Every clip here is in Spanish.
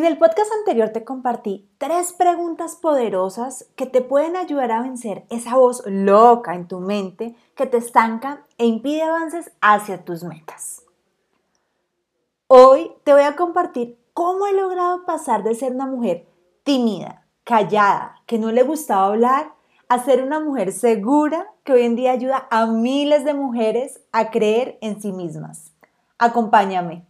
En el podcast anterior te compartí tres preguntas poderosas que te pueden ayudar a vencer esa voz loca en tu mente que te estanca e impide avances hacia tus metas. Hoy te voy a compartir cómo he logrado pasar de ser una mujer tímida, callada, que no le gustaba hablar, a ser una mujer segura que hoy en día ayuda a miles de mujeres a creer en sí mismas. Acompáñame.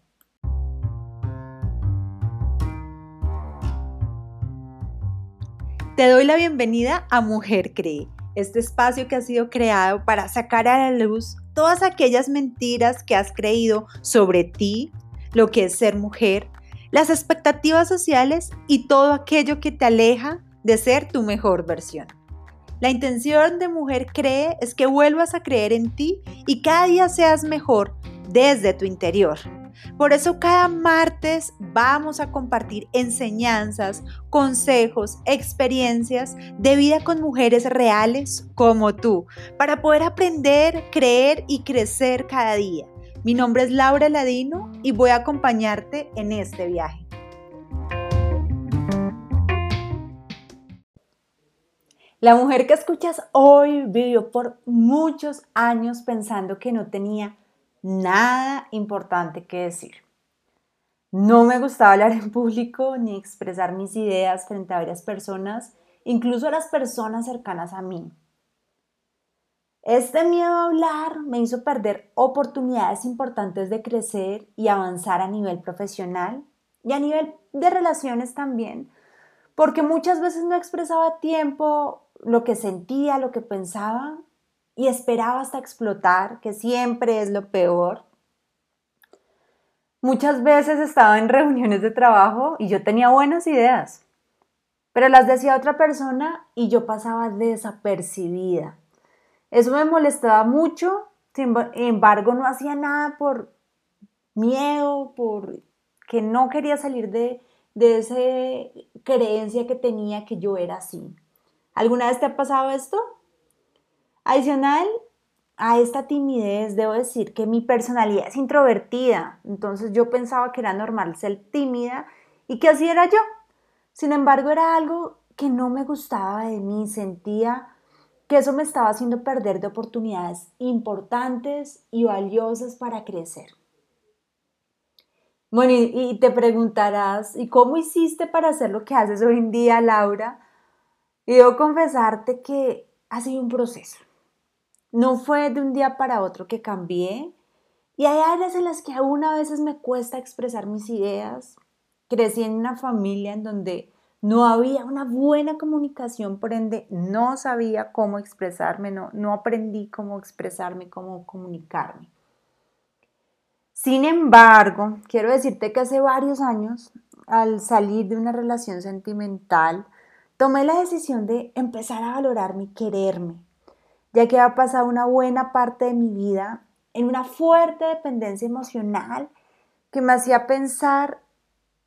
Te doy la bienvenida a Mujer Cree, este espacio que ha sido creado para sacar a la luz todas aquellas mentiras que has creído sobre ti, lo que es ser mujer, las expectativas sociales y todo aquello que te aleja de ser tu mejor versión. La intención de Mujer Cree es que vuelvas a creer en ti y cada día seas mejor desde tu interior. Por eso cada martes vamos a compartir enseñanzas, consejos, experiencias de vida con mujeres reales como tú, para poder aprender, creer y crecer cada día. Mi nombre es Laura Ladino y voy a acompañarte en este viaje. La mujer que escuchas hoy vivió por muchos años pensando que no tenía nada importante que decir. No me gustaba hablar en público ni expresar mis ideas frente a varias personas, incluso a las personas cercanas a mí. Este miedo a hablar me hizo perder oportunidades importantes de crecer y avanzar a nivel profesional y a nivel de relaciones también, porque muchas veces no expresaba a tiempo lo que sentía, lo que pensaba y esperaba hasta explotar, que siempre es lo peor. Muchas veces estaba en reuniones de trabajo y yo tenía buenas ideas, pero las decía otra persona y yo pasaba desapercibida. Eso me molestaba mucho, sin embargo no hacía nada por miedo, por que no quería salir de, de esa creencia que tenía que yo era así. ¿Alguna vez te ha pasado esto? Adicional a esta timidez, debo decir que mi personalidad es introvertida, entonces yo pensaba que era normal ser tímida y que así era yo. Sin embargo, era algo que no me gustaba de mí, sentía que eso me estaba haciendo perder de oportunidades importantes y valiosas para crecer. Bueno, y, te preguntarás, ¿y cómo hiciste para hacer lo que haces hoy en día, Laura? Y debo confesarte que ha sido un proceso. No fue de un día para otro que cambié y hay áreas en las que aún a veces me cuesta expresar mis ideas. Crecí en una familia en donde no había una buena comunicación, por ende no sabía cómo expresarme, no, no aprendí cómo expresarme, cómo comunicarme. Sin embargo, quiero decirte que hace varios años, al salir de una relación sentimental, tomé la decisión de empezar a valorarme quererme, ya que ha pasado una buena parte de mi vida en una fuerte dependencia emocional que me hacía pensar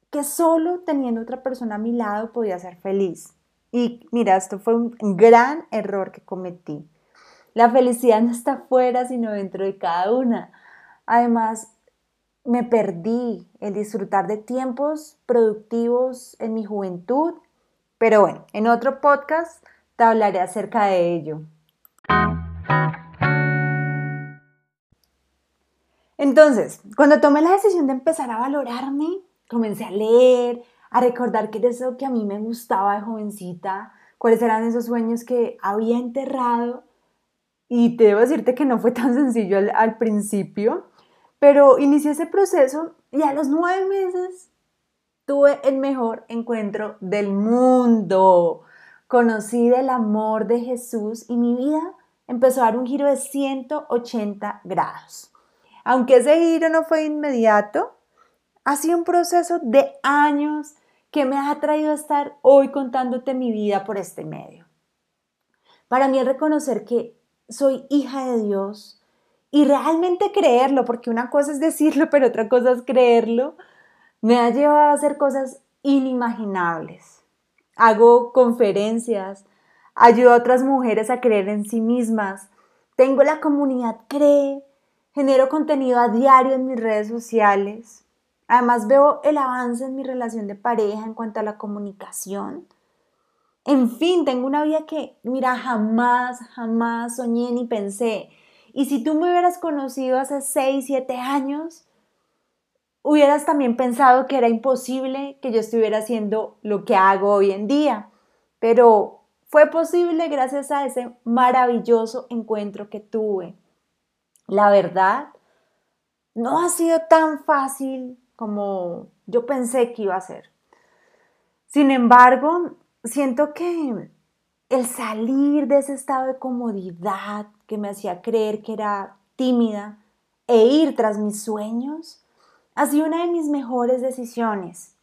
que solo teniendo otra persona a mi lado podía ser feliz. Y mira, esto fue un gran error que cometí. La felicidad no está fuera, sino dentro de cada una. Además, me perdí el disfrutar de tiempos productivos en mi juventud. Pero bueno, en otro podcast te hablaré acerca de ello. Entonces, cuando tomé la decisión de empezar a valorarme, comencé a leer, a recordar qué era eso que a mí me gustaba de jovencita, cuáles eran esos sueños que había enterrado. Y te debo decirte que no fue tan sencillo al, al principio, pero inicié ese proceso y a los nueve meses tuve el mejor encuentro del mundo. Conocí del amor de Jesús y mi vida empezó a dar un giro de 180 grados. Aunque ese giro no fue inmediato, ha sido un proceso de años que me ha traído a estar hoy contándote mi vida por este medio. Para mí es reconocer que soy hija de Dios y realmente creerlo, porque una cosa es decirlo, pero otra cosa es creerlo, me ha llevado a hacer cosas inimaginables. Hago conferencias, ayudo a otras mujeres a creer en sí mismas, tengo la comunidad Cree, genero contenido a diario en mis redes sociales Además veo el avance en mi relación de pareja en cuanto a la comunicación. En fin, tengo una vida que, mira, jamás, jamás soñé ni pensé. Y si tú me hubieras conocido hace 6, 7 años, hubieras también pensado que era imposible que yo estuviera haciendo lo que hago hoy en día. Pero fue posible gracias a ese maravilloso encuentro que tuve. La verdad, no ha sido tan fácil como yo pensé que iba a ser. Sin embargo, siento que el salir de ese estado de comodidad que me hacía creer que era tímida e ir tras mis sueños ha sido una de mis mejores decisiones.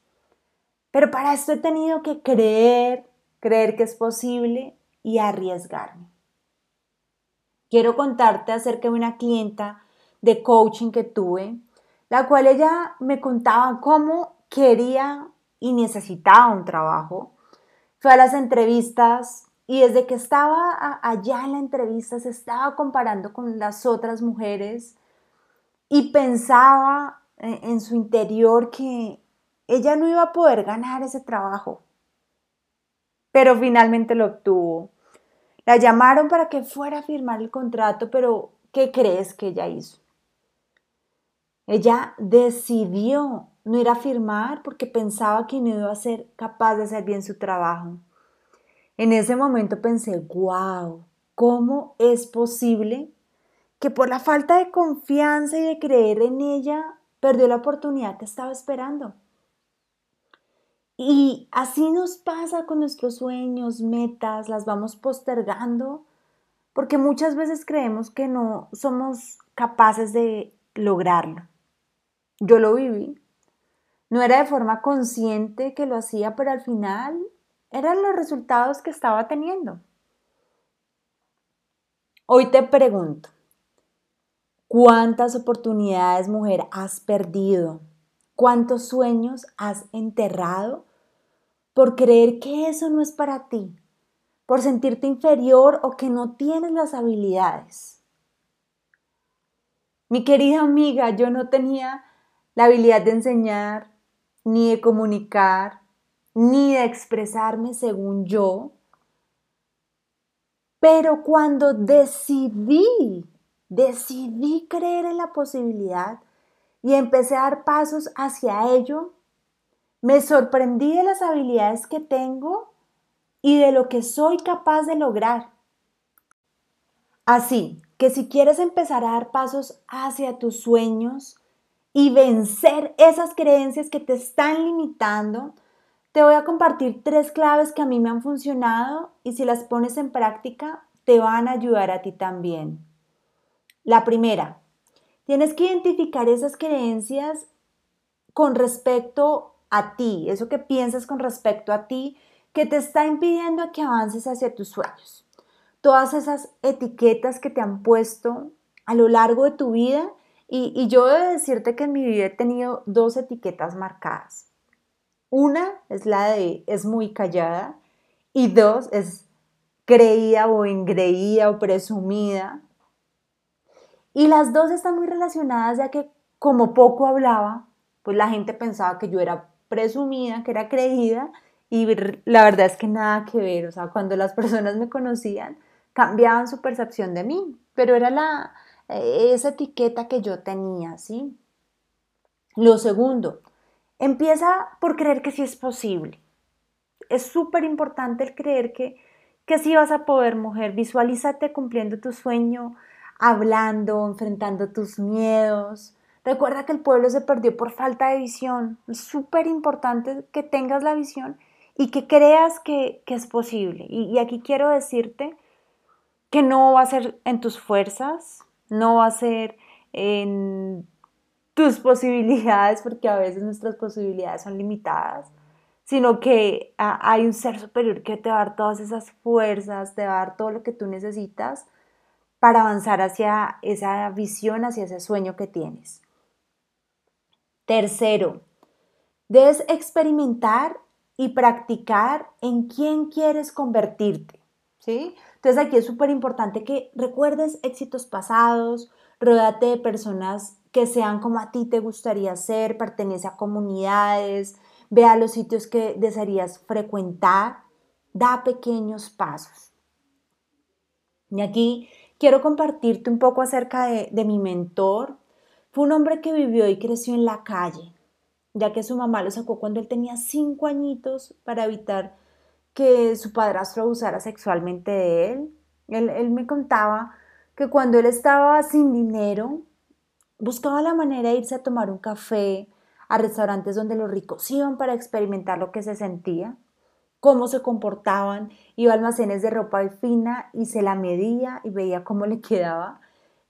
Pero para esto he tenido que creer, creer que es posible y arriesgarme. Quiero contarte acerca de una clienta de coaching que tuve, la cual ella me contaba cómo quería y necesitaba un trabajo. Fue a las entrevistas y desde que estaba allá en la entrevista se estaba comparando con las otras mujeres y pensaba en su interior que ella no iba a poder ganar ese trabajo. Pero finalmente lo obtuvo. La llamaron para que fuera a firmar el contrato, pero ¿qué crees que ella hizo? Ella decidió no ir a firmar porque pensaba que no iba a ser capaz de hacer bien su trabajo. En ese momento pensé, wow, ¿cómo es posible que por la falta de confianza y de creer en ella perdió la oportunidad que estaba esperando? Y así nos pasa con nuestros sueños, metas, las vamos postergando porque muchas veces creemos que no somos capaces de lograrlo. Yo lo viví. No era de forma consciente que lo hacía, pero al final eran los resultados que estaba teniendo. Hoy te pregunto, ¿cuántas oportunidades, mujer, has perdido? ¿Cuántos sueños has enterrado por creer que eso no es para ti? ¿Por sentirte inferior o que no tienes las habilidades? Mi querida amiga, yo no tenía la habilidad de enseñar, ni de comunicar, ni de expresarme según yo. Pero cuando decidí, decidí creer en la posibilidad y empecé a dar pasos hacia ello, me sorprendí de las habilidades que tengo y de lo que soy capaz de lograr. Así que si quieres empezar a dar pasos hacia tus sueños, y vencer esas creencias que te están limitando, te voy a compartir tres claves que a mí me han funcionado y si las pones en práctica te van a ayudar a ti también. La primera, tienes que identificar esas creencias con respecto a ti, eso que piensas con respecto a ti que te está impidiendo que avances hacia tus sueños. Todas esas etiquetas que te han puesto a lo largo de tu vida y, yo debo decirte que en mi vida he tenido dos etiquetas marcadas. Una es la de es muy callada y dos es creída o engreída o presumida. Y las dos están muy relacionadas ya que como poco hablaba, pues la gente pensaba que yo era presumida, que era creída y la verdad es que nada que ver, o sea, cuando las personas me conocían cambiaban su percepción de mí, pero era la, esa etiqueta que yo tenía, ¿sí? Lo segundo, empieza por creer que sí es posible. Es súper importante el creer que, que sí vas a poder, mujer. Visualízate cumpliendo tu sueño, hablando, enfrentando tus miedos. Recuerda que el pueblo se perdió por falta de visión. Es súper importante que tengas la visión y que creas que, es posible. y aquí quiero decirte que no va a ser en tus fuerzas, no va a ser en tus posibilidades, porque a veces nuestras posibilidades son limitadas, sino que hay un ser superior que te va a dar todas esas fuerzas, te va a dar todo lo que tú necesitas para avanzar hacia esa visión, hacia ese sueño que tienes. Tercero, debes experimentar y practicar en quién quieres convertirte, ¿sí? Entonces aquí es súper importante que recuerdes éxitos pasados, rodate de personas que sean como a ti te gustaría ser, pertenece a comunidades, ve a los sitios que desearías frecuentar, da pequeños pasos. Y aquí quiero compartirte un poco acerca de mi mentor. Fue un hombre que vivió y creció en la calle, ya que su mamá lo sacó cuando él tenía cinco añitos para evitar que su padrastro abusara sexualmente de él. Él, me contaba que cuando él estaba sin dinero, buscaba la manera de irse a tomar un café a restaurantes donde los ricos iban para experimentar lo que se sentía, cómo se comportaban, iba a almacenes de ropa fina y se la medía y veía cómo le quedaba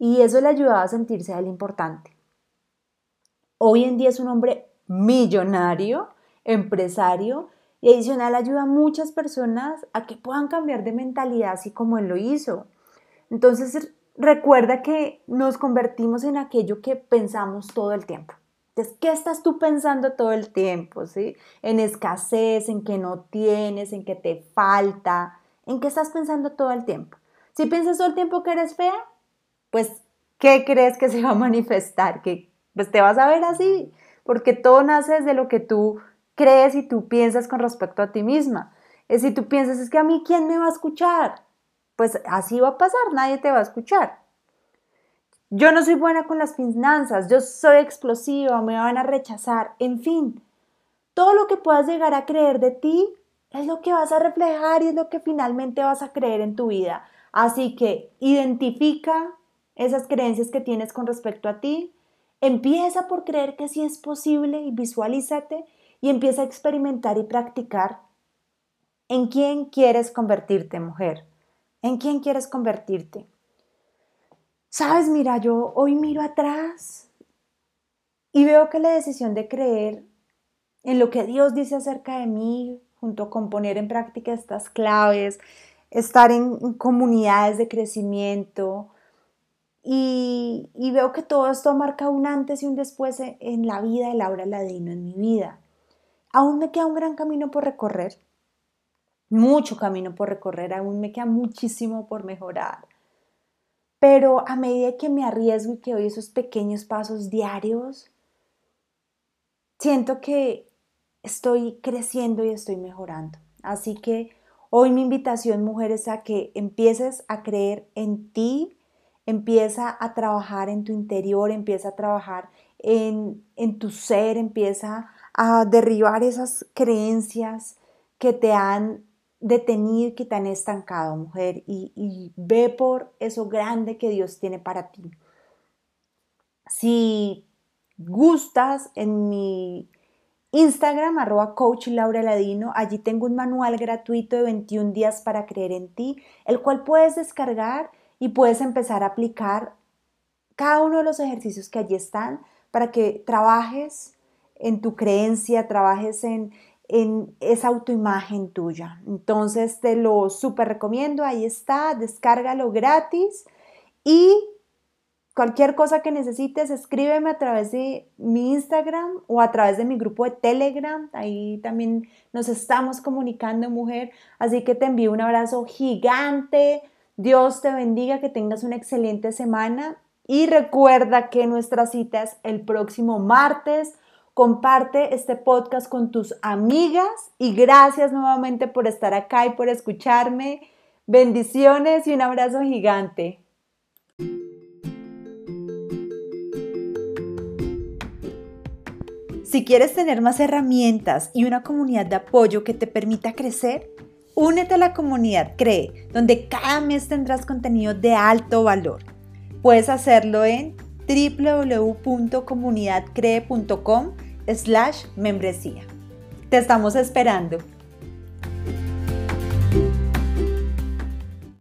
y eso le ayudaba a sentirse el importante. Hoy en día es un hombre millonario, empresario, y adicional ayuda a muchas personas a que puedan cambiar de mentalidad así como él lo hizo. Entonces recuerda que nos convertimos en aquello que pensamos todo el tiempo. Entonces, ¿qué estás tú pensando todo el tiempo? ¿sí? En escasez, en que no tienes, en que te falta, en qué estás pensando todo el tiempo. Si piensas todo el tiempo que eres fea, pues, ¿qué crees que se va a manifestar? Que pues te vas a ver así, porque todo nace desde lo que tú crees y tú piensas con respecto a ti misma. Es si tú piensas, es que a mí, ¿quién me va a escuchar? Pues así va a pasar, nadie te va a escuchar. Yo no soy buena con las finanzas, yo soy explosiva, me van a rechazar, en fin. Todo lo que puedas llegar a creer de ti es lo que vas a reflejar y es lo que finalmente vas a creer en tu vida. Así que identifica esas creencias que tienes con respecto a ti, empieza por creer que sí es posible y visualízate y empieza a experimentar y practicar en quién quieres convertirte, mujer. ¿En quién quieres convertirte? Sabes, mira, yo hoy miro atrás y veo que la decisión de creer en lo que Dios dice acerca de mí, junto con poner en práctica estas claves, estar en comunidades de crecimiento, y, veo que todo esto marca un antes y un después en la vida de Laura Ladino, en mi vida aún me queda un gran camino por recorrer, mucho camino por recorrer, aún me queda muchísimo por mejorar. Pero a medida que me arriesgo y que doy esos pequeños pasos diarios, siento que estoy creciendo y estoy mejorando. Así que hoy mi invitación, mujeres, a que empieces a creer en ti, empieza a trabajar en tu interior, empieza a trabajar en, en tu ser, empieza a derribar esas creencias que te han detenido, que te han estancado, mujer, y, ve por eso grande que Dios tiene para ti. Si gustas, en mi Instagram, arroba coach Laura Ladino, allí tengo un manual gratuito de 21 días para creer en ti, el cual puedes descargar y puedes empezar a aplicar cada uno de los ejercicios que allí están para que trabajes en tu creencia, trabajes en, en esa autoimagen tuya. Entonces te lo súper recomiendo, ahí está, descárgalo gratis y cualquier cosa que necesites, escríbeme a través de mi Instagram o a través de mi grupo de Telegram. Ahí también nos estamos comunicando, mujer. Así que te envío un abrazo gigante. Dios te bendiga, que tengas una excelente semana. Y recuerda que nuestra cita es el próximo martes Comparte este podcast con tus amigas y gracias nuevamente por estar acá y por escucharme. Bendiciones y un abrazo gigante. Si quieres tener más herramientas y una comunidad de apoyo que te permita crecer, únete a la comunidad CREE, donde cada mes tendrás contenido de alto valor. Puedes hacerlo en www.comunidadcree.com slash membresía. Te estamos esperando.